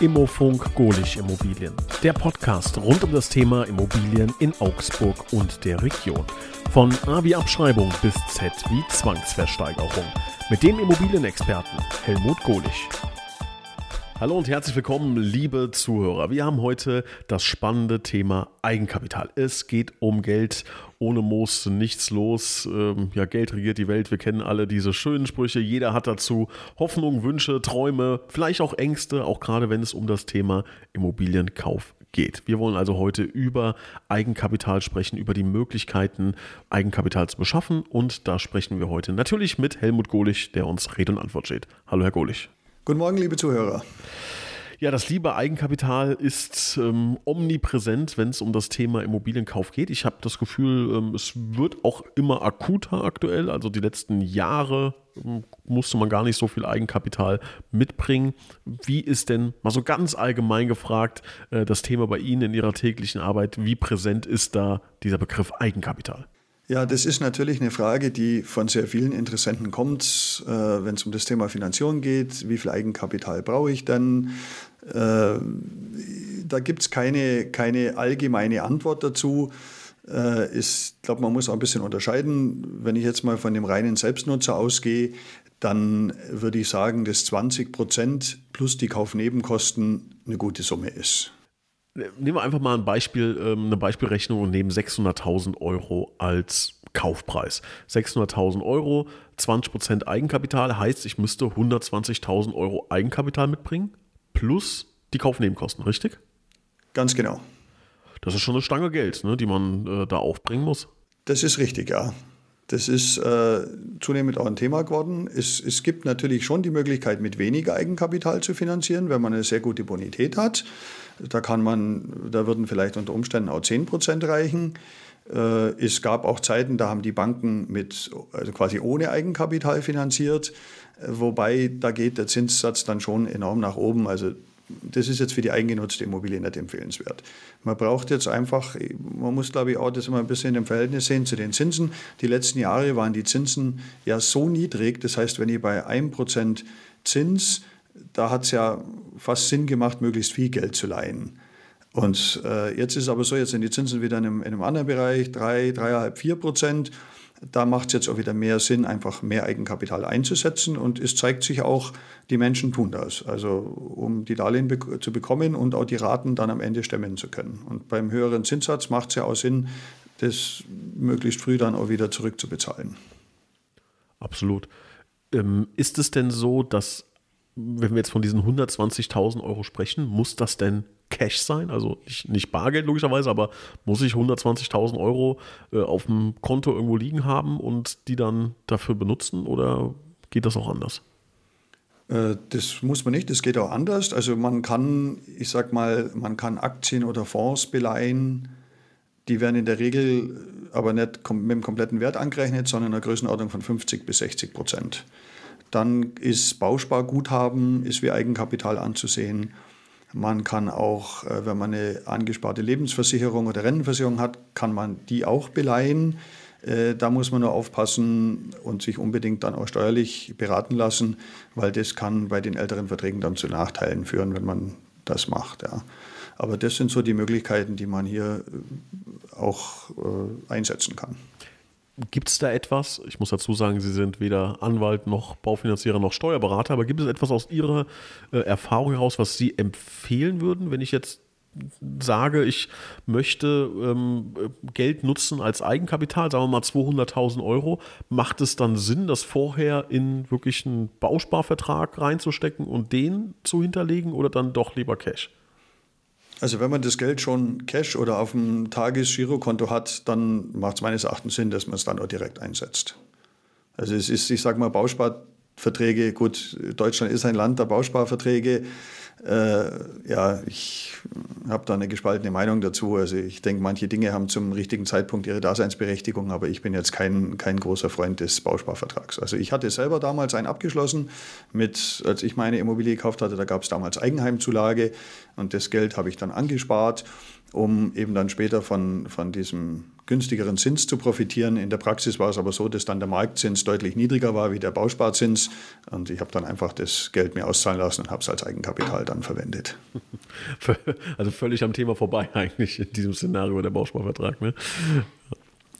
Immofunk Golich Immobilien. Der Podcast rund um das Thema Immobilien in Augsburg und der Region. Von A wie Abschreibung bis Z wie Zwangsversteigerung. Mit dem Immobilienexperten Helmut Golich. Hallo und herzlich willkommen, liebe Zuhörer. Wir haben heute das spannende Thema Eigenkapital. Es geht um Geld. Ohne Moos nichts los. Ähm, ja, Geld regiert die Welt. Wir kennen alle diese schönen Sprüche. Jeder hat dazu Hoffnung, Wünsche, Träume, vielleicht auch Ängste, auch gerade wenn es um das Thema Immobilienkauf geht. Wir wollen also heute über Eigenkapital sprechen, über die Möglichkeiten, Eigenkapital zu beschaffen. Und da sprechen wir heute natürlich mit Helmut Golich, der uns Rede und Antwort steht. Hallo, Herr Golich. Guten Morgen, liebe Zuhörer. Ja, das liebe Eigenkapital ist ähm, omnipräsent, wenn es um das Thema Immobilienkauf geht. Ich habe das Gefühl, ähm, es wird auch immer akuter aktuell. Also die letzten Jahre ähm, musste man gar nicht so viel Eigenkapital mitbringen. Wie ist denn, mal so ganz allgemein gefragt, äh, das Thema bei Ihnen in Ihrer täglichen Arbeit? Wie präsent ist da dieser Begriff Eigenkapital? Ja, das ist natürlich eine Frage, die von sehr vielen Interessenten kommt, äh, wenn es um das Thema Finanzierung geht. Wie viel Eigenkapital brauche ich denn? Äh, da gibt es keine, keine allgemeine Antwort dazu. Äh, ich glaube, man muss auch ein bisschen unterscheiden. Wenn ich jetzt mal von dem reinen Selbstnutzer ausgehe, dann würde ich sagen, dass 20 Prozent plus die Kaufnebenkosten eine gute Summe ist. Nehmen wir einfach mal ein Beispiel, ähm, eine Beispielrechnung und nehmen 600.000 Euro als Kaufpreis. 600.000 Euro, 20% Eigenkapital heißt, ich müsste 120.000 Euro Eigenkapital mitbringen plus die Kaufnebenkosten, richtig? Ganz genau. Das ist schon eine Stange Geld, ne, die man äh, da aufbringen muss. Das ist richtig, ja. Das ist äh, zunehmend auch ein Thema geworden. Es, es gibt natürlich schon die Möglichkeit, mit weniger Eigenkapital zu finanzieren, wenn man eine sehr gute Bonität hat. Da kann man, da würden vielleicht unter Umständen auch 10 Prozent reichen. Äh, es gab auch Zeiten, da haben die Banken mit, also quasi ohne Eigenkapital finanziert, wobei da geht der Zinssatz dann schon enorm nach oben. Also das ist jetzt für die eigengenutzte Immobilie nicht empfehlenswert. Man braucht jetzt einfach, man muss glaube ich auch das immer ein bisschen im Verhältnis sehen zu den Zinsen. Die letzten Jahre waren die Zinsen ja so niedrig, das heißt, wenn ihr bei 1% Zins da hat es ja fast Sinn gemacht, möglichst viel Geld zu leihen. Und äh, jetzt ist es aber so, jetzt sind die Zinsen wieder in einem, in einem anderen Bereich, 3, 3,5, 4 Prozent. Da macht es jetzt auch wieder mehr Sinn, einfach mehr Eigenkapital einzusetzen. Und es zeigt sich auch, die Menschen tun das. Also um die Darlehen be zu bekommen und auch die Raten dann am Ende stemmen zu können. Und beim höheren Zinssatz macht es ja auch Sinn, das möglichst früh dann auch wieder zurückzubezahlen. Absolut. Ähm, ist es denn so, dass wenn wir jetzt von diesen 120.000 Euro sprechen, muss das denn Cash sein? Also nicht, nicht Bargeld logischerweise, aber muss ich 120.000 Euro äh, auf dem Konto irgendwo liegen haben und die dann dafür benutzen oder geht das auch anders? Äh, das muss man nicht, das geht auch anders. Also man kann, ich sag mal, man kann Aktien oder Fonds beleihen, die werden in der Regel aber nicht mit dem kompletten Wert angerechnet, sondern in einer Größenordnung von 50 bis 60 Prozent. Dann ist Bausparguthaben, ist wie Eigenkapital anzusehen. Man kann auch, äh, wenn man eine angesparte Lebensversicherung oder Rentenversicherung hat, kann man die auch beleihen. Äh, da muss man nur aufpassen und sich unbedingt dann auch steuerlich beraten lassen, weil das kann bei den älteren Verträgen dann zu Nachteilen führen, wenn man das macht. Ja. Aber das sind so die Möglichkeiten, die man hier äh, auch einsetzen kann. Gibt es da etwas? Ich muss dazu sagen, Sie sind weder Anwalt noch Baufinanzierer noch Steuerberater, aber gibt es etwas aus Ihrer äh, Erfahrung heraus, was Sie empfehlen würden, wenn ich jetzt sage, ich möchte ähm, Geld nutzen als Eigenkapital, sagen wir mal 200.000 Euro, macht es dann Sinn, das vorher in wirklich einen Bausparvertrag reinzustecken und den zu hinterlegen oder dann doch lieber Cash? Also wenn man das Geld schon Cash oder auf dem Tagesgirokonto hat, dann macht es meines Erachtens Sinn, dass man es dann auch direkt einsetzt. Also es ist, ich sage mal, Bausparverträge, gut, Deutschland ist ein Land der Bausparverträge. Äh, ja, ich habe da eine gespaltene Meinung dazu. Also ich denke, manche Dinge haben zum richtigen Zeitpunkt ihre Daseinsberechtigung, aber ich bin jetzt kein, kein großer Freund des Bausparvertrags. Also ich hatte selber damals einen abgeschlossen, mit, als ich meine Immobilie gekauft hatte, da gab es damals Eigenheimzulage und das Geld habe ich dann angespart, um eben dann später von, von diesem günstigeren Zins zu profitieren. In der Praxis war es aber so, dass dann der Marktzins deutlich niedriger war wie der Bausparzins. Und ich habe dann einfach das Geld mir auszahlen lassen und habe es als Eigenkapital dann verwendet. Also völlig am Thema vorbei eigentlich in diesem Szenario der Bausparvertrag. Ne?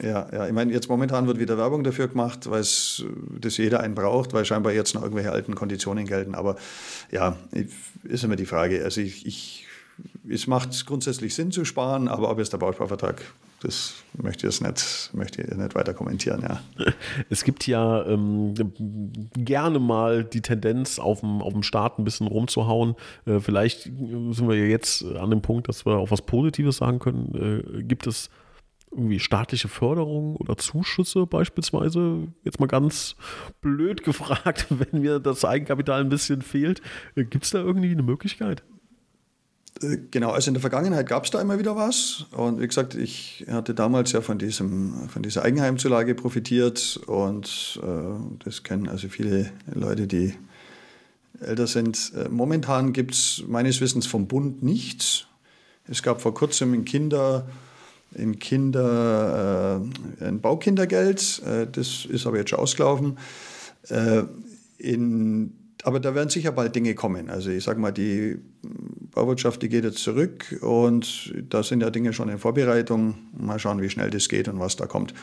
Ja, ja, ich meine, jetzt momentan wird wieder Werbung dafür gemacht, weil es das jeder einen braucht, weil scheinbar jetzt noch irgendwelche alten Konditionen gelten. Aber ja, ist immer die Frage. Also ich, ich es macht grundsätzlich Sinn zu sparen, aber ob jetzt der Bausparvertrag das möchte ich jetzt nicht, möchte ich nicht weiter kommentieren, ja. Es gibt ja ähm, gerne mal die Tendenz, auf dem, auf dem Staat ein bisschen rumzuhauen. Äh, vielleicht sind wir ja jetzt an dem Punkt, dass wir auch was Positives sagen können. Äh, gibt es irgendwie staatliche Förderung oder Zuschüsse beispielsweise? Jetzt mal ganz blöd gefragt, wenn mir das Eigenkapital ein bisschen fehlt. Äh, Gibt es da irgendwie eine Möglichkeit? Äh, genau, also in der Vergangenheit gab es da immer wieder was. Und wie gesagt, ich hatte damals ja von, diesem, von dieser Eigenheimzulage profitiert. Und äh, das kennen also viele Leute, die älter sind. Äh, momentan gibt es meines Wissens vom Bund nichts. Es gab vor kurzem ein Kinder in Kinder, äh, ein Baukindergeld, äh, das ist aber jetzt schon ausgelaufen. Äh, in, aber da werden sicher bald Dinge kommen. Also ich sage mal, die Bauwirtschaft, die geht jetzt zurück und da sind ja Dinge schon in Vorbereitung. Mal schauen, wie schnell das geht und was da kommt.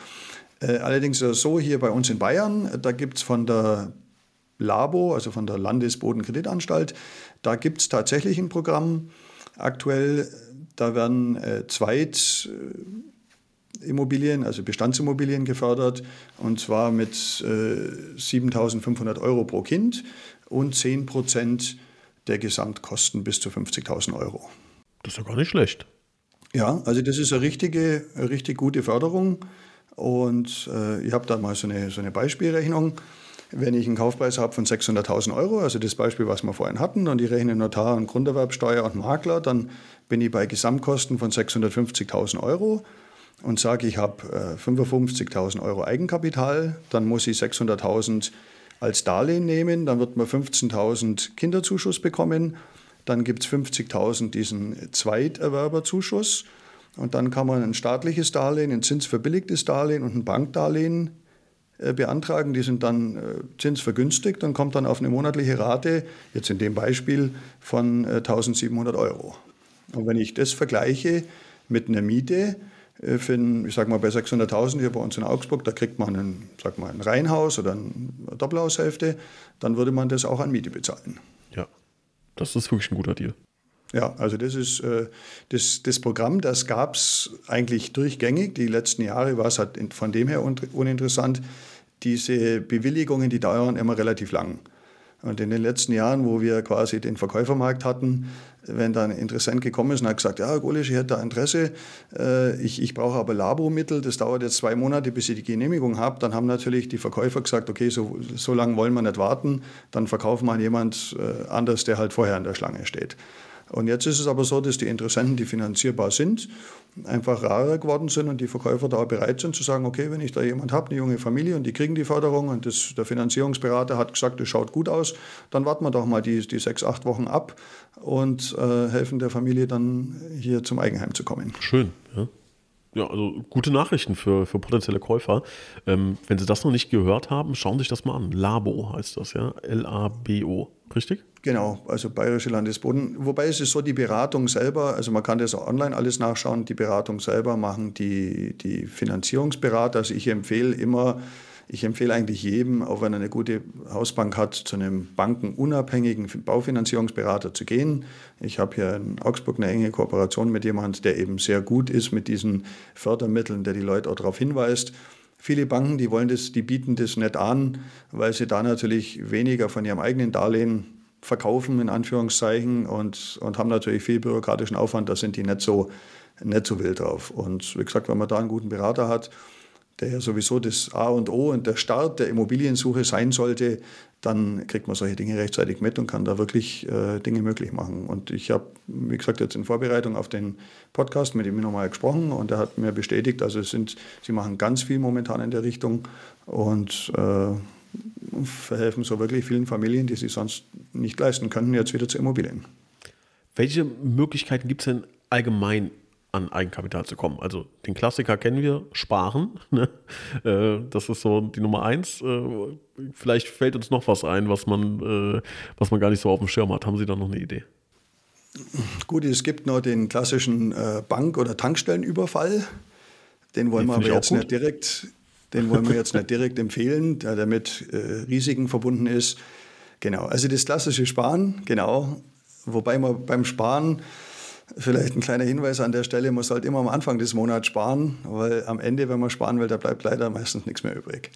Äh, allerdings so, hier bei uns in Bayern, da gibt es von der Labo, also von der Landesbodenkreditanstalt, da gibt es tatsächlich ein Programm. Aktuell da werden äh, Zweitimmobilien, also Bestandsimmobilien gefördert, und zwar mit äh, 7.500 Euro pro Kind und 10 Prozent der Gesamtkosten bis zu 50.000 Euro. Das ist ja gar nicht schlecht. Ja, also das ist eine richtige, eine richtig gute Förderung. Und äh, ich habe da mal so eine, so eine Beispielrechnung. Wenn ich einen Kaufpreis habe von 600.000 Euro, also das Beispiel, was wir vorhin hatten, und ich rechne Notar und Grunderwerbsteuer und Makler, dann bin ich bei Gesamtkosten von 650.000 Euro und sage, ich habe äh, 55.000 Euro Eigenkapital, dann muss ich 600.000 als Darlehen nehmen, dann wird man 15.000 Kinderzuschuss bekommen, dann gibt es 50.000 diesen Zweiterwerberzuschuss und dann kann man ein staatliches Darlehen, ein zinsverbilligtes Darlehen und ein Bankdarlehen äh, beantragen. Die sind dann äh, zinsvergünstigt und kommt dann auf eine monatliche Rate, jetzt in dem Beispiel, von 1.700 äh, Euro. Und wenn ich das vergleiche mit einer Miete, für ein, ich sag mal bei 600.000 hier bei uns in Augsburg, da kriegt man ein, sag mal, ein Reihenhaus oder eine Doppelhaushälfte, dann würde man das auch an Miete bezahlen. Ja, das ist wirklich ein guter Deal. Ja, also das ist äh, das, das Programm, das gab es eigentlich durchgängig. Die letzten Jahre war es halt von dem her uninteressant. Diese Bewilligungen, die dauern immer relativ lang. Und in den letzten Jahren, wo wir quasi den Verkäufermarkt hatten, wenn da ein Interessent gekommen ist und hat gesagt, ja, Golisch, ich hätte da Interesse, äh, ich, ich brauche aber Labomittel, das dauert jetzt zwei Monate, bis ich die Genehmigung habe, dann haben natürlich die Verkäufer gesagt, okay, so, so lange wollen wir nicht warten, dann verkaufen wir an jemand äh, anders, der halt vorher in der Schlange steht. Und jetzt ist es aber so, dass die Interessenten, die finanzierbar sind, einfach rarer geworden sind und die Verkäufer da bereit sind zu sagen, okay, wenn ich da jemand habe, eine junge Familie und die kriegen die Förderung und das, der Finanzierungsberater hat gesagt, das schaut gut aus, dann warten wir doch mal die, die sechs, acht Wochen ab und äh, helfen der Familie dann hier zum Eigenheim zu kommen. Schön, ja. Ja, also gute Nachrichten für, für potenzielle Käufer. Ähm, wenn Sie das noch nicht gehört haben, schauen Sie sich das mal an. Labo heißt das, ja. L-A-B-O. Richtig? Genau, also Bayerische Landesboden. Wobei es ist so, die Beratung selber, also man kann das auch online alles nachschauen, die Beratung selber machen die, die Finanzierungsberater. Also ich empfehle immer, ich empfehle eigentlich jedem, auch wenn er eine gute Hausbank hat, zu einem bankenunabhängigen Baufinanzierungsberater zu gehen. Ich habe hier in Augsburg eine enge Kooperation mit jemandem, der eben sehr gut ist mit diesen Fördermitteln, der die Leute auch darauf hinweist. Viele Banken, die wollen das, die bieten das nicht an, weil sie da natürlich weniger von ihrem eigenen Darlehen verkaufen, in Anführungszeichen, und, und haben natürlich viel bürokratischen Aufwand, da sind die nicht so, nicht so wild drauf. Und wie gesagt, wenn man da einen guten Berater hat, der ja sowieso das A und O und der Start der Immobiliensuche sein sollte, dann kriegt man solche Dinge rechtzeitig mit und kann da wirklich äh, Dinge möglich machen. Und ich habe, wie gesagt, jetzt in Vorbereitung auf den Podcast mit ihm nochmal gesprochen und er hat mir bestätigt, also es sind, sie machen ganz viel momentan in der Richtung und äh, verhelfen so wirklich vielen Familien, die sich sonst nicht leisten könnten, jetzt wieder zu Immobilien. Welche Möglichkeiten gibt es denn allgemein an Eigenkapital zu kommen. Also den Klassiker kennen wir, sparen. Ne? Äh, das ist so die Nummer eins. Äh, vielleicht fällt uns noch was ein, was man, äh, was man gar nicht so auf dem Schirm hat. Haben Sie da noch eine Idee? Gut, es gibt noch den klassischen Bank- oder Tankstellenüberfall. Den wollen wir aber jetzt nicht direkt, den wollen wir jetzt nicht direkt empfehlen, der damit Risiken verbunden ist. Genau, also das klassische Sparen, genau. Wobei man beim Sparen Vielleicht ein kleiner Hinweis an der Stelle, man sollte immer am Anfang des Monats sparen, weil am Ende, wenn man sparen will, da bleibt leider meistens nichts mehr übrig.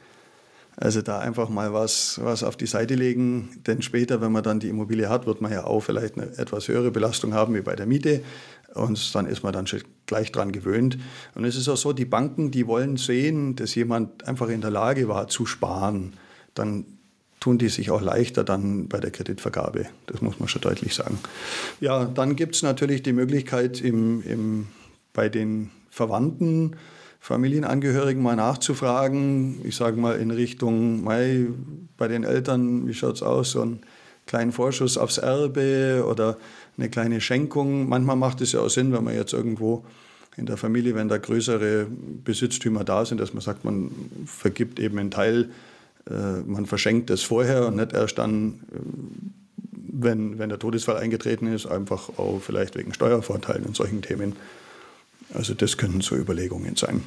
Also da einfach mal was, was auf die Seite legen, denn später, wenn man dann die Immobilie hat, wird man ja auch vielleicht eine etwas höhere Belastung haben wie bei der Miete und dann ist man dann schon gleich dran gewöhnt. Und es ist auch so, die Banken, die wollen sehen, dass jemand einfach in der Lage war zu sparen. Dann tun die sich auch leichter dann bei der Kreditvergabe. Das muss man schon deutlich sagen. Ja, dann gibt es natürlich die Möglichkeit, im, im, bei den Verwandten, Familienangehörigen mal nachzufragen. Ich sage mal in Richtung, Mai, bei den Eltern, wie schaut es aus, so einen kleinen Vorschuss aufs Erbe oder eine kleine Schenkung. Manchmal macht es ja auch Sinn, wenn man jetzt irgendwo in der Familie, wenn da größere Besitztümer da sind, dass man sagt, man vergibt eben einen Teil äh, man verschenkt es vorher und nicht erst dann, äh, wenn, wenn der Todesfall eingetreten ist, einfach auch vielleicht wegen Steuervorteilen und solchen Themen. Also das können so Überlegungen sein.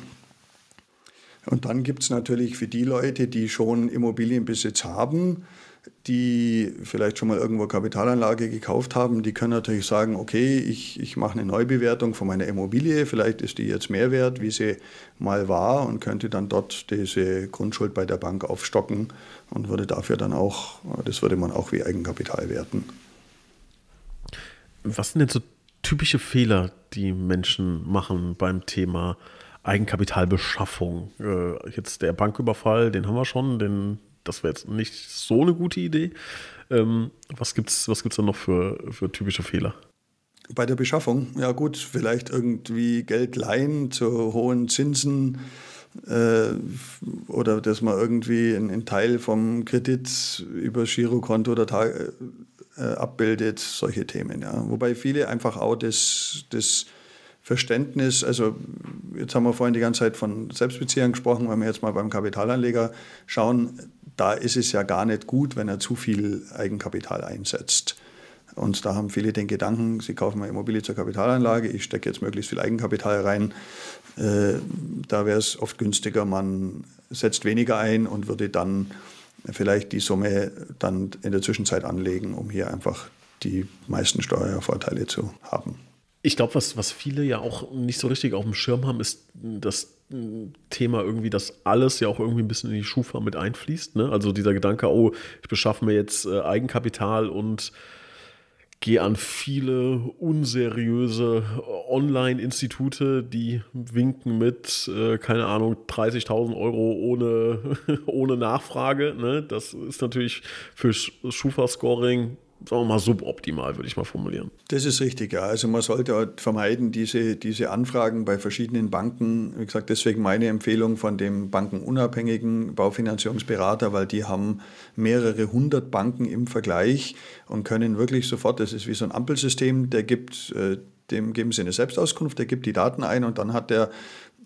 Und dann gibt es natürlich für die Leute, die schon Immobilienbesitz haben, die vielleicht schon mal irgendwo Kapitalanlage gekauft haben, die können natürlich sagen, okay, ich, ich mache eine Neubewertung von meiner Immobilie, vielleicht ist die jetzt mehr wert, wie sie mal war und könnte dann dort diese Grundschuld bei der Bank aufstocken und würde dafür dann auch, das würde man auch wie Eigenkapital werten. Was sind denn so typische Fehler, die Menschen machen beim Thema Eigenkapitalbeschaffung? Äh, jetzt der Banküberfall, den haben wir schon, den das wäre jetzt nicht so eine gute Idee. Ähm, was gibt es was gibt's da noch für, für typische Fehler? Bei der Beschaffung, ja gut, vielleicht irgendwie Geld leihen zu hohen Zinsen äh, oder dass man irgendwie einen, Teil vom Kredit über Girokonto oder Tag, äh, abbildet, solche Themen. Ja. Wobei viele einfach auch das, das Verständnis, also jetzt haben wir vorhin die ganze Zeit von Selbstbeziehern gesprochen, wenn wir jetzt mal beim Kapitalanleger schauen, da ist es ja gar nicht gut, wenn er zu viel Eigenkapital einsetzt. Und da haben viele den Gedanken, sie kaufen mal Immobilie zur Kapitalanlage, ich stecke jetzt möglichst viel Eigenkapital rein. Äh, da wäre es oft günstiger, man setzt weniger ein und würde dann vielleicht die Summe dann in der Zwischenzeit anlegen, um hier einfach die meisten Steuervorteile zu haben. Ich glaube, was, was viele ja auch nicht so richtig auf dem Schirm haben, ist das Thema irgendwie, dass alles ja auch irgendwie ein bisschen in die Schufa mit einfließt. Ne? Also dieser Gedanke, oh, ich beschaffe mir jetzt äh, Eigenkapital und gehe an viele unseriöse Online-Institute, die winken mit, äh, keine Ahnung, 30.000 Euro ohne, ohne Nachfrage. Ne? Das ist natürlich für Schufa-Scoring sagen wir mal, suboptimal, würde ich mal formulieren. Das ist richtig, ja. Also man sollte halt vermeiden, diese, diese Anfragen bei verschiedenen Banken. Wie gesagt, deswegen meine Empfehlung von dem bankenunabhängigen Baufinanzierungsberater, weil die haben mehrere hundert Banken im Vergleich und können wirklich sofort, das ist wie so ein Ampelsystem, der gibt, äh, dem geben sie eine Selbstauskunft, der gibt die Daten ein und dann hat der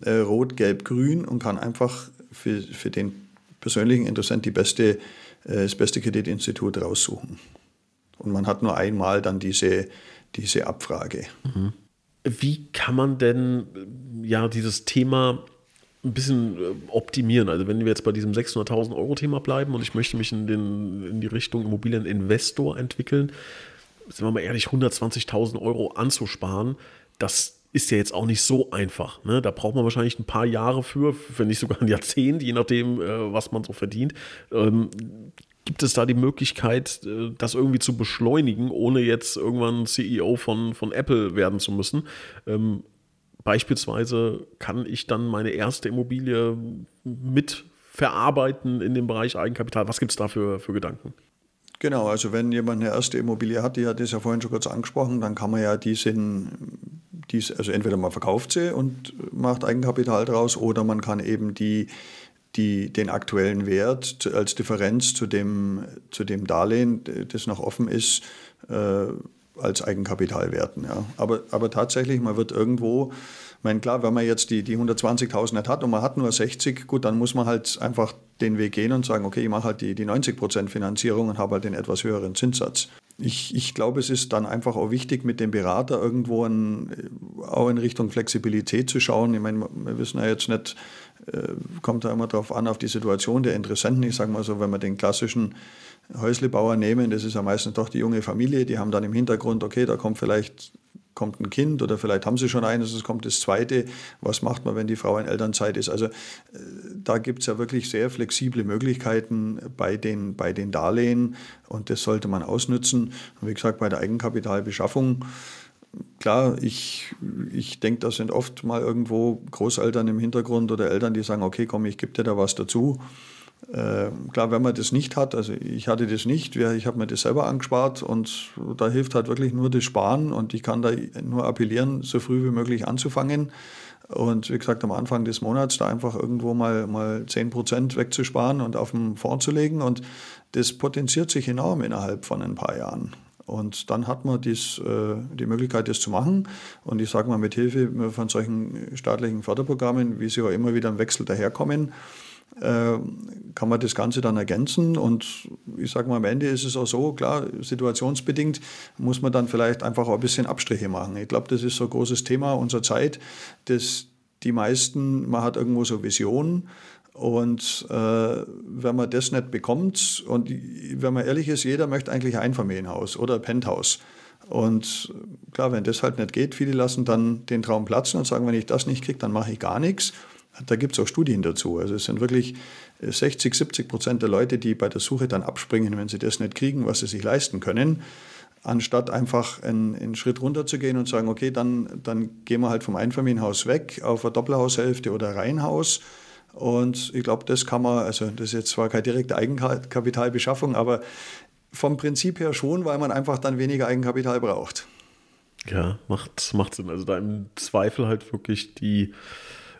äh, Rot, Gelb, Grün und kann einfach für, für den persönlichen Interessent die beste, äh, das beste Kreditinstitut raussuchen. Und man hat nur einmal dann diese, diese Abfrage. Mhm. Wie kann man denn ja dieses Thema ein bisschen äh, optimieren? Also wenn wir jetzt bei diesem 600.000 Euro Thema bleiben und ich möchte mich in, den, in die Richtung Immobilieninvestor entwickeln, sind wir mal ehrlich, 120.000 Euro anzusparen, das ist ja jetzt auch nicht so einfach. Ne? Da braucht man wahrscheinlich ein paar Jahre für, wenn nicht sogar ein Jahrzehnt, je nachdem, äh, was man so verdient. Gibt es da die Möglichkeit, äh, das irgendwie zu beschleunigen, ohne jetzt irgendwann CEO von, von Apple werden zu müssen? Ähm, beispielsweise kann ich dann meine erste Immobilie mit verarbeiten in dem Bereich Eigenkapital. Was gibt es da für, für Gedanken? Genau, also wenn jemand eine erste Immobilie hat, die hat das ja vorhin schon kurz angesprochen, dann kann man ja diese, also entweder man verkauft sie und macht Eigenkapital draus oder man kann eben die die, den aktuellen Wert als Differenz zu dem, zu dem Darlehen, das noch offen ist, äh, als Eigenkapital werten. Ja. Aber, aber tatsächlich, man wird irgendwo, ich meine, klar, wenn man jetzt die, die 120.000 nicht hat und man hat nur 60, gut, dann muss man halt einfach den Weg gehen und sagen, okay, ich mache halt die, die 90% Finanzierung und habe halt den etwas höheren Zinssatz. Ich, ich glaube, es ist dann einfach auch wichtig, mit dem Berater irgendwo in, auch in Richtung Flexibilität zu schauen. Ich meine, wir wissen ja jetzt nicht, kommt da immer darauf an, auf die Situation der Interessenten. Ich sage mal so, wenn wir den klassischen Häuslebauer nehmen, das ist ja meistens doch die junge Familie, die haben dann im Hintergrund, okay, da kommt vielleicht kommt ein Kind oder vielleicht haben sie schon eines, es kommt das zweite. Was macht man, wenn die Frau in Elternzeit ist? Also äh, da gibt es ja wirklich sehr flexible Möglichkeiten bei den, bei den Darlehen und das sollte man ausnutzen. Und wie gesagt, bei der Eigenkapitalbeschaffung, klar, ich, ich denke, da sind oft mal irgendwo Großeltern im Hintergrund oder Eltern, die sagen, okay, komm, ich gebe dir da was dazu. Äh, klar, wenn man das nicht hat, also ich hatte das nicht, ich habe mir das selber angespart und da hilft halt wirklich nur das Sparen und ich kann da nur appellieren, so früh wie möglich anzufangen. Und wie gesagt, am Anfang des Monats da einfach irgendwo mal, mal 10 Prozent wegzusparen und auf den Fonds zu legen. Und das potenziert sich enorm innerhalb von ein paar Jahren. Und dann hat man dies, äh, die Möglichkeit, das zu machen. Und ich sage mal, mit Hilfe von solchen staatlichen Förderprogrammen, wie sie auch immer wieder im Wechsel daherkommen, äh, kann man das Ganze dann ergänzen. Und ich sage mal, am Ende ist es auch so, klar, situationsbedingt muss man dann vielleicht einfach auch ein bisschen Abstriche machen. Ich glaube, das ist so ein großes Thema unserer Zeit, dass die meisten, man hat irgendwo so Visionen. Und äh, wenn man das nicht bekommt, und wenn man ehrlich ist, jeder möchte eigentlich ein Einfamilienhaus oder ein Penthouse. Und klar, wenn das halt nicht geht, viele lassen dann den Traum platzen und sagen, wenn ich das nicht kriege, dann mache ich gar nichts. Da gibt es auch Studien dazu. Also es sind wirklich 60, 70 Prozent der Leute, die bei der Suche dann abspringen, wenn sie das nicht kriegen, was sie sich leisten können, anstatt einfach einen, einen Schritt runter zu gehen und sagen, okay, dann, dann gehen wir halt vom Einfamilienhaus weg auf eine Doppelhaushälfte oder Reihenhaus. Und ich glaube, das kann man, also das ist jetzt zwar keine direkte Eigenkapitalbeschaffung, aber vom Prinzip her schon, weil man einfach dann weniger Eigenkapital braucht. Ja, macht, macht Sinn. Also da im Zweifel halt wirklich die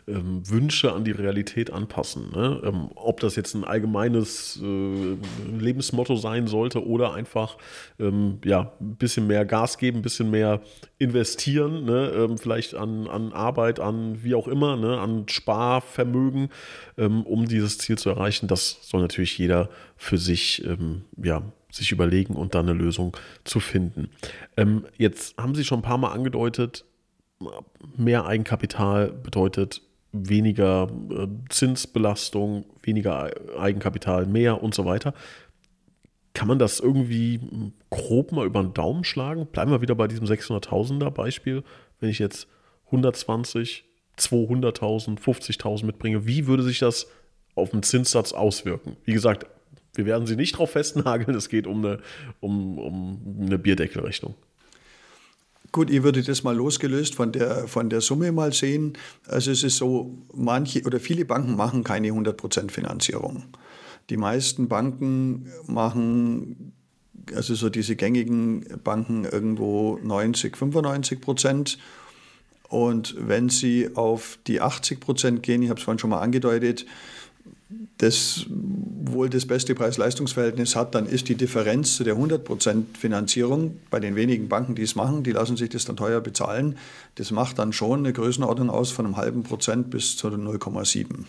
ähm, Wünsche an die Realität anpassen. Ne? Ähm, ob das jetzt ein allgemeines äh, Lebensmotto sein sollte oder einfach ähm, ja, ein bisschen mehr Gas geben, ein bisschen mehr investieren, ne? Ähm, vielleicht an, an Arbeit, an wie auch immer, ne? an Sparvermögen, ähm, um dieses Ziel zu erreichen. Das soll natürlich jeder für sich ähm, ja, sich überlegen und dann eine Lösung zu finden. Jetzt haben Sie schon ein paar Mal angedeutet, mehr Eigenkapital bedeutet weniger äh, Zinsbelastung, weniger Eigenkapital, mehr und so weiter. Kann man das irgendwie grob mal über den Daumen schlagen? Bleiben wir wieder bei diesem 600.000er Beispiel. Wenn ich jetzt 120, 200.000, 50.000 mitbringe, wie würde sich das auf den Zinssatz auswirken? Wie gesagt, wir werden sie nicht drauf festnageln, es geht um eine, um, um eine Bierdeckelrechnung. Gut, ich würde das mal losgelöst von der, von der Summe mal sehen. Also es ist so, manche oder viele Banken machen keine 100% Finanzierung. Die meisten Banken machen, also so diese gängigen Banken irgendwo 90, 95 Prozent. Und wenn sie auf die 80 Prozent gehen, ich habe es vorhin schon mal angedeutet, das wohl das beste Preis-Leistungs-Verhältnis hat, dann ist die Differenz zu der 100% Finanzierung bei den wenigen Banken, die es machen, die lassen sich das dann teuer bezahlen. Das macht dann schon eine Größenordnung aus von einem halben Prozent bis zu 0,7.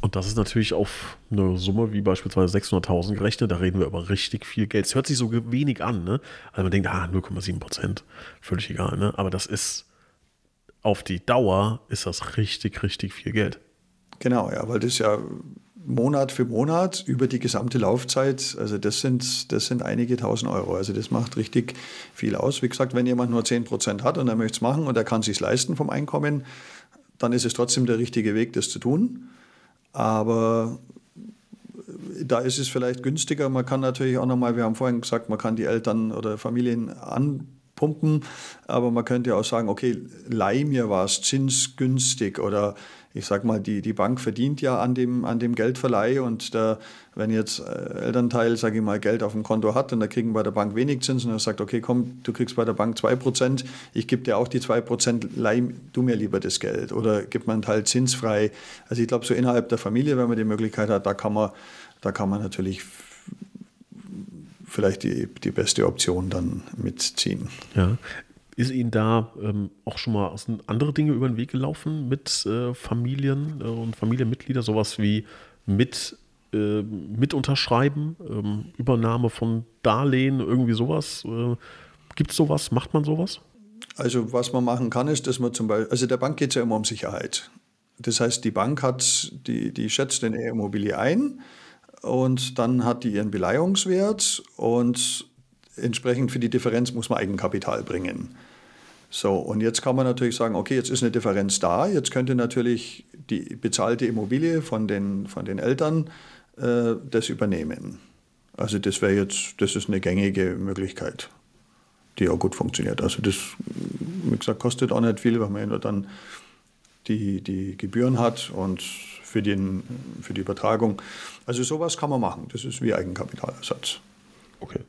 Und das ist natürlich auf eine Summe wie beispielsweise 600.000 gerechnet. Da reden wir über richtig viel Geld. Es hört sich so wenig an, ne? Also man denkt, ah, 0,7 Prozent, völlig egal, ne? Aber das ist auf die Dauer ist das richtig, richtig viel Geld. Genau, ja, weil das ja Monat für Monat über die gesamte Laufzeit, also das sind, das sind einige tausend Euro. Also das macht richtig viel aus. Wie gesagt, wenn jemand nur 10 Prozent hat und er möchte es machen und er kann es sich leisten vom Einkommen, dann ist es trotzdem der richtige Weg, das zu tun. Aber da ist es vielleicht günstiger. Man kann natürlich auch nochmal, wir haben vorhin gesagt, man kann die Eltern oder Familien anpumpen, aber man könnte auch sagen, okay, leih mir was, zinsgünstig oder ich sag mal, die, die Bank verdient ja an dem, an dem Geldverleih und der, wenn jetzt äh, Elternteil, sage ich mal, Geld auf dem Konto hat und da kriegen bei der Bank wenig Zinsen und er sagt, okay, komm, du kriegst bei der Bank 2%, ich gebe dir auch die 2%, leih du mir lieber das Geld oder gib mir einen Teil zinsfrei. Also ich glaube, so innerhalb der Familie, wenn man die Möglichkeit hat, da kann man, da kann man natürlich vielleicht die, die beste Option dann mitziehen. Ja. Ist Ihnen da ähm, auch schon mal andere Dinge über den Weg gelaufen mit äh, Familien äh, und Familienmitgliedern, sowas wie mit, äh, mit unterschreiben, ähm, Übernahme von Darlehen, irgendwie sowas? Äh, Gibt es sowas? Macht man sowas? Also was man machen kann, ist, dass man zum Beispiel, also der Bank geht es ja immer um Sicherheit. Das heißt, die Bank hat, die, die schätzt eine Immobilie ein und dann hat die ihren Beleihungswert und entsprechend für die Differenz muss man Eigenkapital bringen. So, und jetzt kann man natürlich sagen, okay, jetzt ist eine Differenz da, jetzt könnte natürlich die bezahlte Immobilie von den, von den Eltern äh, das übernehmen. Also das wäre jetzt, das ist eine gängige Möglichkeit, die auch gut funktioniert. Also das, wie gesagt, kostet auch nicht viel, weil man ja dann die, die Gebühren hat und für, den, für die Übertragung. Also sowas kann man machen. Das ist wie Eigenkapitalersatz. Okay.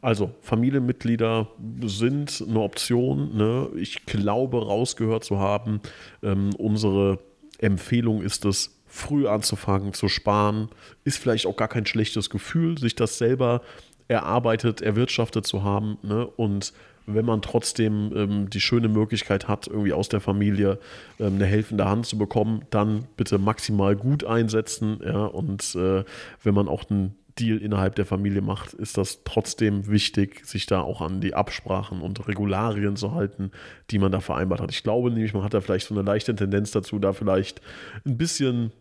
Also Familienmitglieder sind eine Option. Ne? Ich glaube, rausgehört zu haben, ähm, unsere Empfehlung ist es, früh anzufangen zu sparen. Ist vielleicht auch gar kein schlechtes Gefühl, sich das selber erarbeitet, erwirtschaftet zu haben. Ne? Und wenn man trotzdem ähm, die schöne Möglichkeit hat, irgendwie aus der Familie ähm, eine helfende Hand zu bekommen, dann bitte maximal gut einsetzen. Ja? Und äh, wenn man auch einen Deal innerhalb der Familie macht, ist das trotzdem wichtig, sich da auch an die Absprachen und Regularien zu halten, die man da vereinbart hat. Ich glaube nämlich, man hat da vielleicht so eine leichte Tendenz dazu, da vielleicht ein bisschen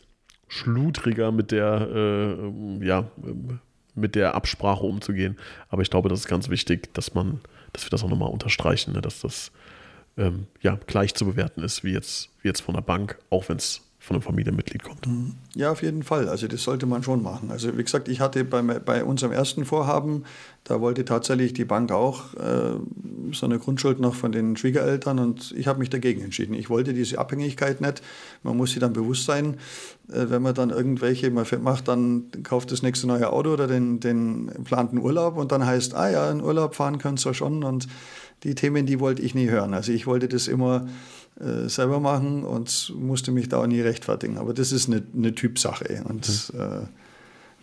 schludriger mit der, äh, ja, mit der Absprache umzugehen. Aber ich glaube, das ist ganz wichtig, dass man, dass wir das auch nochmal unterstreichen, ne? dass das ähm, ja, gleich zu bewerten ist, wie jetzt, wie jetzt von der Bank, auch wenn es von einem Familienmitglied kommt. Mhm. Ja, auf jeden Fall. Also das sollte man schon machen. Also wie gesagt, ich hatte bei, bei unserem ersten Vorhaben, da wollte tatsächlich die Bank auch äh, so eine Grundschuld noch von den Schwiegereltern und ich habe mich dagegen entschieden. Ich wollte diese Abhängigkeit nicht. Man muss sich dann bewusst sein, äh, wenn man dann irgendwelche man macht, dann kauft das nächste neue Auto oder den, den geplanten Urlaub und dann heißt, ah ja, in Urlaub fahren könnt ihr schon und die Themen, die wollte ich nie hören. Also ich wollte das immer äh, selber machen und musste mich da auch nie rechtfertigen. Aber das ist eine, eine Typsache und mhm. äh,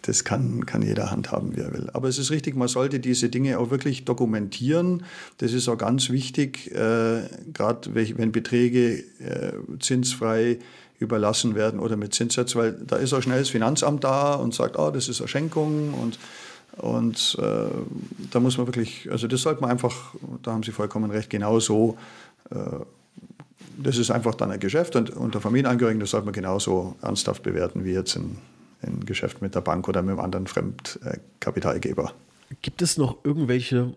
das kann, kann jeder handhaben, wie er will. Aber es ist richtig, man sollte diese Dinge auch wirklich dokumentieren. Das ist auch ganz wichtig, äh, gerade wenn Beträge äh, zinsfrei überlassen werden oder mit Zinssatz, weil da ist auch schnell das Finanzamt da und sagt, oh, das ist eine Schenkung und und äh, da muss man wirklich, also das sollte man einfach, da haben Sie vollkommen recht, genau so äh, das ist einfach dann ein Geschäft und unter Familienangehörigen, das sollte man genauso ernsthaft bewerten wie jetzt ein, ein Geschäft mit der Bank oder mit einem anderen Fremdkapitalgeber. Gibt es noch irgendwelche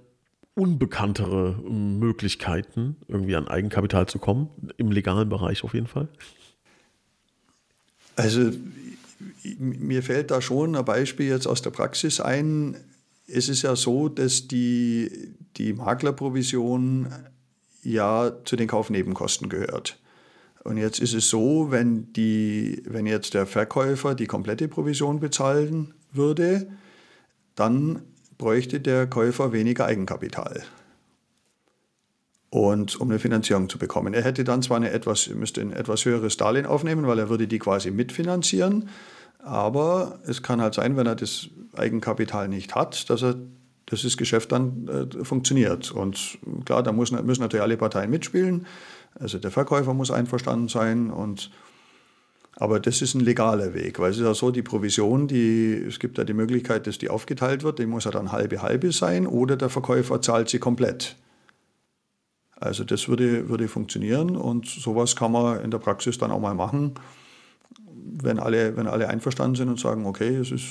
unbekanntere Möglichkeiten, irgendwie an Eigenkapital zu kommen, im legalen Bereich auf jeden Fall? Also mir fällt da schon ein Beispiel jetzt aus der Praxis ein. Es ist ja so, dass die, die Maklerprovision ja zu den Kaufnebenkosten gehört. Und jetzt ist es so, wenn, die, wenn jetzt der Verkäufer die komplette Provision bezahlen würde, dann bräuchte der Käufer weniger Eigenkapital. Und um eine Finanzierung zu bekommen. Er hätte dann zwar eine etwas, müsste ein etwas höheres Darlehen aufnehmen, weil er würde die quasi mitfinanzieren. Aber es kann halt sein, wenn er das Eigenkapital nicht hat, dass er dass das Geschäft dann äh, funktioniert. Und klar, da muss, müssen natürlich alle Parteien mitspielen. Also der Verkäufer muss einverstanden sein und aber das ist ein legaler Weg, weil es ist ja so, die Provision, die, es gibt ja die Möglichkeit, dass die aufgeteilt wird, die muss ja dann halbe halbe sein oder der Verkäufer zahlt sie komplett. Also das würde, würde funktionieren und sowas kann man in der Praxis dann auch mal machen, wenn alle, wenn alle einverstanden sind und sagen, okay, es ist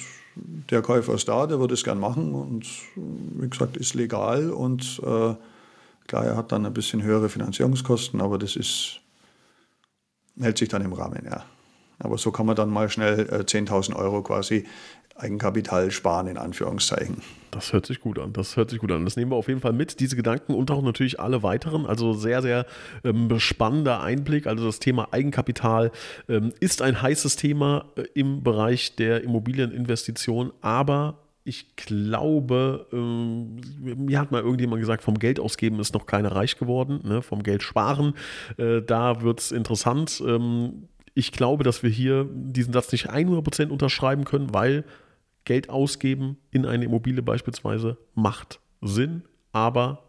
der Käufer ist da, der würde es gern machen und wie gesagt, ist legal und äh, klar, er hat dann ein bisschen höhere Finanzierungskosten, aber das ist, hält sich dann im Rahmen, ja. Aber so kann man dann mal schnell äh, 10.000 Euro quasi Eigenkapital sparen, in Anführungszeichen. Das hört sich gut an. Das hört sich gut an. Das nehmen wir auf jeden Fall mit. Diese Gedanken und auch natürlich alle weiteren. Also sehr, sehr ähm, spannender Einblick. Also das Thema Eigenkapital ähm, ist ein heißes Thema äh, im Bereich der Immobilieninvestition, aber ich glaube, ähm, mir hat mal irgendjemand gesagt, vom Geld ausgeben ist noch keiner reich geworden, ne? vom Geld sparen. Äh, da wird es interessant. Ähm, ich glaube, dass wir hier diesen Satz nicht 100% unterschreiben können, weil Geld ausgeben in eine Immobilie beispielsweise macht Sinn, aber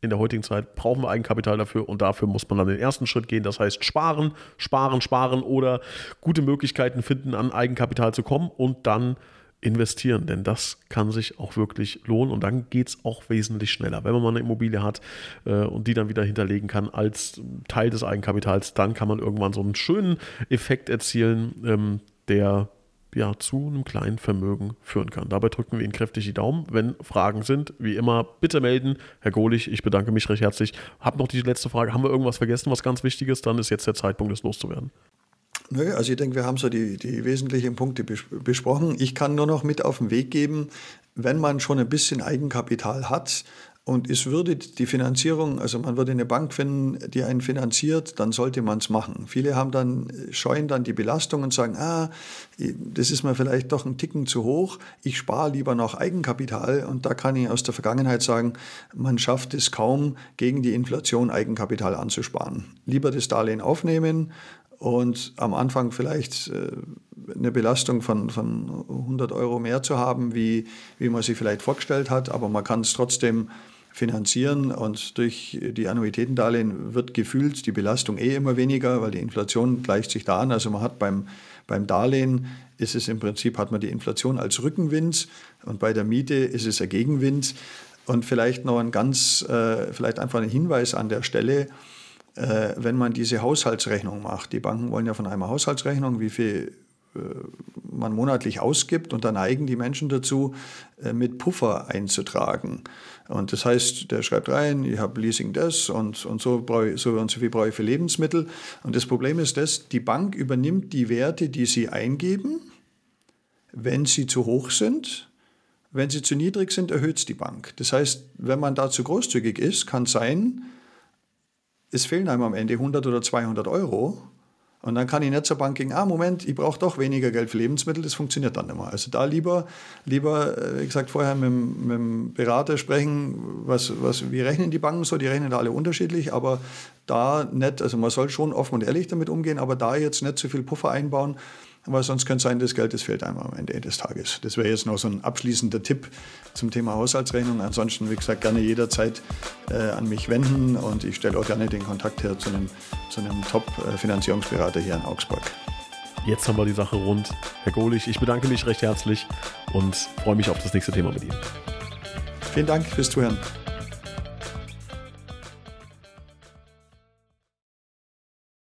in der heutigen Zeit brauchen wir Eigenkapital dafür und dafür muss man dann den ersten Schritt gehen. Das heißt, sparen, sparen, sparen oder gute Möglichkeiten finden, an Eigenkapital zu kommen und dann investieren, denn das kann sich auch wirklich lohnen und dann geht es auch wesentlich schneller. Wenn man mal eine Immobilie hat äh, und die dann wieder hinterlegen kann als Teil des Eigenkapitals, dann kann man irgendwann so einen schönen Effekt erzielen, ähm, der ja, zu einem kleinen Vermögen führen kann. Dabei drücken wir Ihnen kräftig die Daumen. Wenn Fragen sind, wie immer, bitte melden. Herr Gohlich, ich bedanke mich recht herzlich. Hab noch die letzte Frage. Haben wir irgendwas vergessen, was ganz wichtig ist? Dann ist jetzt der Zeitpunkt, es loszuwerden. Nö, also ich denke, wir haben so die, die wesentlichen Punkte besprochen. Ich kann nur noch mit auf den Weg geben, wenn man schon ein bisschen Eigenkapital hat, und es würde die Finanzierung, also man würde eine Bank finden, die einen finanziert, dann sollte man es machen. Viele haben dann, scheuen dann die Belastung und sagen, ah, das ist mir vielleicht doch ein Ticken zu hoch, ich spare lieber noch Eigenkapital. Und da kann ich aus der Vergangenheit sagen, man schafft es kaum, gegen die Inflation Eigenkapital anzusparen. Lieber das Darlehen aufnehmen und am Anfang vielleicht äh, eine Belastung von, von 100 Euro mehr zu haben, wie, wie man sich vielleicht vorgestellt hat, aber man kann es trotzdem finanzieren und durch die Annuitätendarlehen wird gefühlt die Belastung eh immer weniger, weil die Inflation gleicht sich da an. Also man hat beim, beim Darlehen ist es im Prinzip, hat man die Inflation als Rückenwind und bei der Miete ist es ein Gegenwind. Und vielleicht noch ein ganz, äh, vielleicht einfach ein Hinweis an der Stelle, äh, wenn man diese Haushaltsrechnung macht. Die Banken wollen ja von einer Haushaltsrechnung, wie viel man monatlich ausgibt und dann neigen die Menschen dazu, äh, mit Puffer einzutragen. Und das heißt, der schreibt rein, ich habe Leasing das und, und so, ich, so und so viel brauche ich für Lebensmittel. Und das Problem ist das, die Bank übernimmt die Werte, die sie eingeben, wenn sie zu hoch sind. Wenn sie zu niedrig sind, erhöht es die Bank. Das heißt, wenn man da zu großzügig ist, kann es sein, es fehlen einem am Ende 100 oder 200 Euro und dann kann ich nicht zur Bank gehen, ah, Moment, ich brauche doch weniger Geld für Lebensmittel, das funktioniert dann mehr. Also da lieber, lieber äh, wie gesagt, vorher mit, mit dem Berater sprechen, was, was, wie rechnen die Banken so, die rechnen da alle unterschiedlich, aber da nicht, also man soll schon offen und ehrlich damit umgehen, aber da jetzt nicht zu viel Puffer einbauen, weil sonst könnte es sein, das Geld, das fehlt einem am Ende des Tages. Das wäre jetzt noch so ein abschließender Tipp zum Thema Haushaltsrechnung. Ansonsten, wie gesagt, gerne jederzeit äh, an mich wenden und ich stelle auch gerne den Kontakt her zu einem, zu einem Top-Finanzierungsberater hier in Augsburg. Jetzt haben wir die Sache rund. Herr Gohlich, ich bedanke mich recht herzlich und freue mich auf das nächste Thema mit Ihnen. Vielen Dank fürs Zuhören.